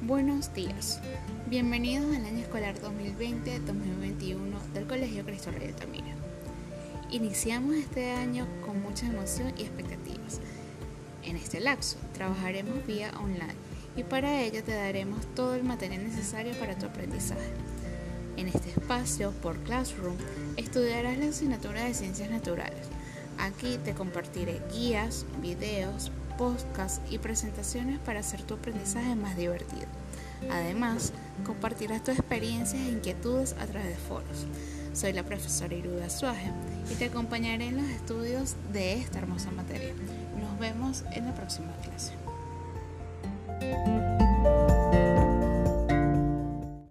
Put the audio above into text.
Buenos días, bienvenidos al año escolar 2020-2021 del Colegio Cristo Rey de Tamira. Iniciamos este año con mucha emoción y expectativas. En este lapso trabajaremos vía online y para ello te daremos todo el material necesario para tu aprendizaje. En este espacio, por Classroom, estudiarás la asignatura de Ciencias Naturales. Aquí te compartiré guías, videos, podcasts y presentaciones para hacer tu aprendizaje más divertido. Además, compartirás tus experiencias e inquietudes a través de foros. Soy la profesora Iruda Suaje y te acompañaré en los estudios de esta hermosa materia. Nos vemos en la próxima clase.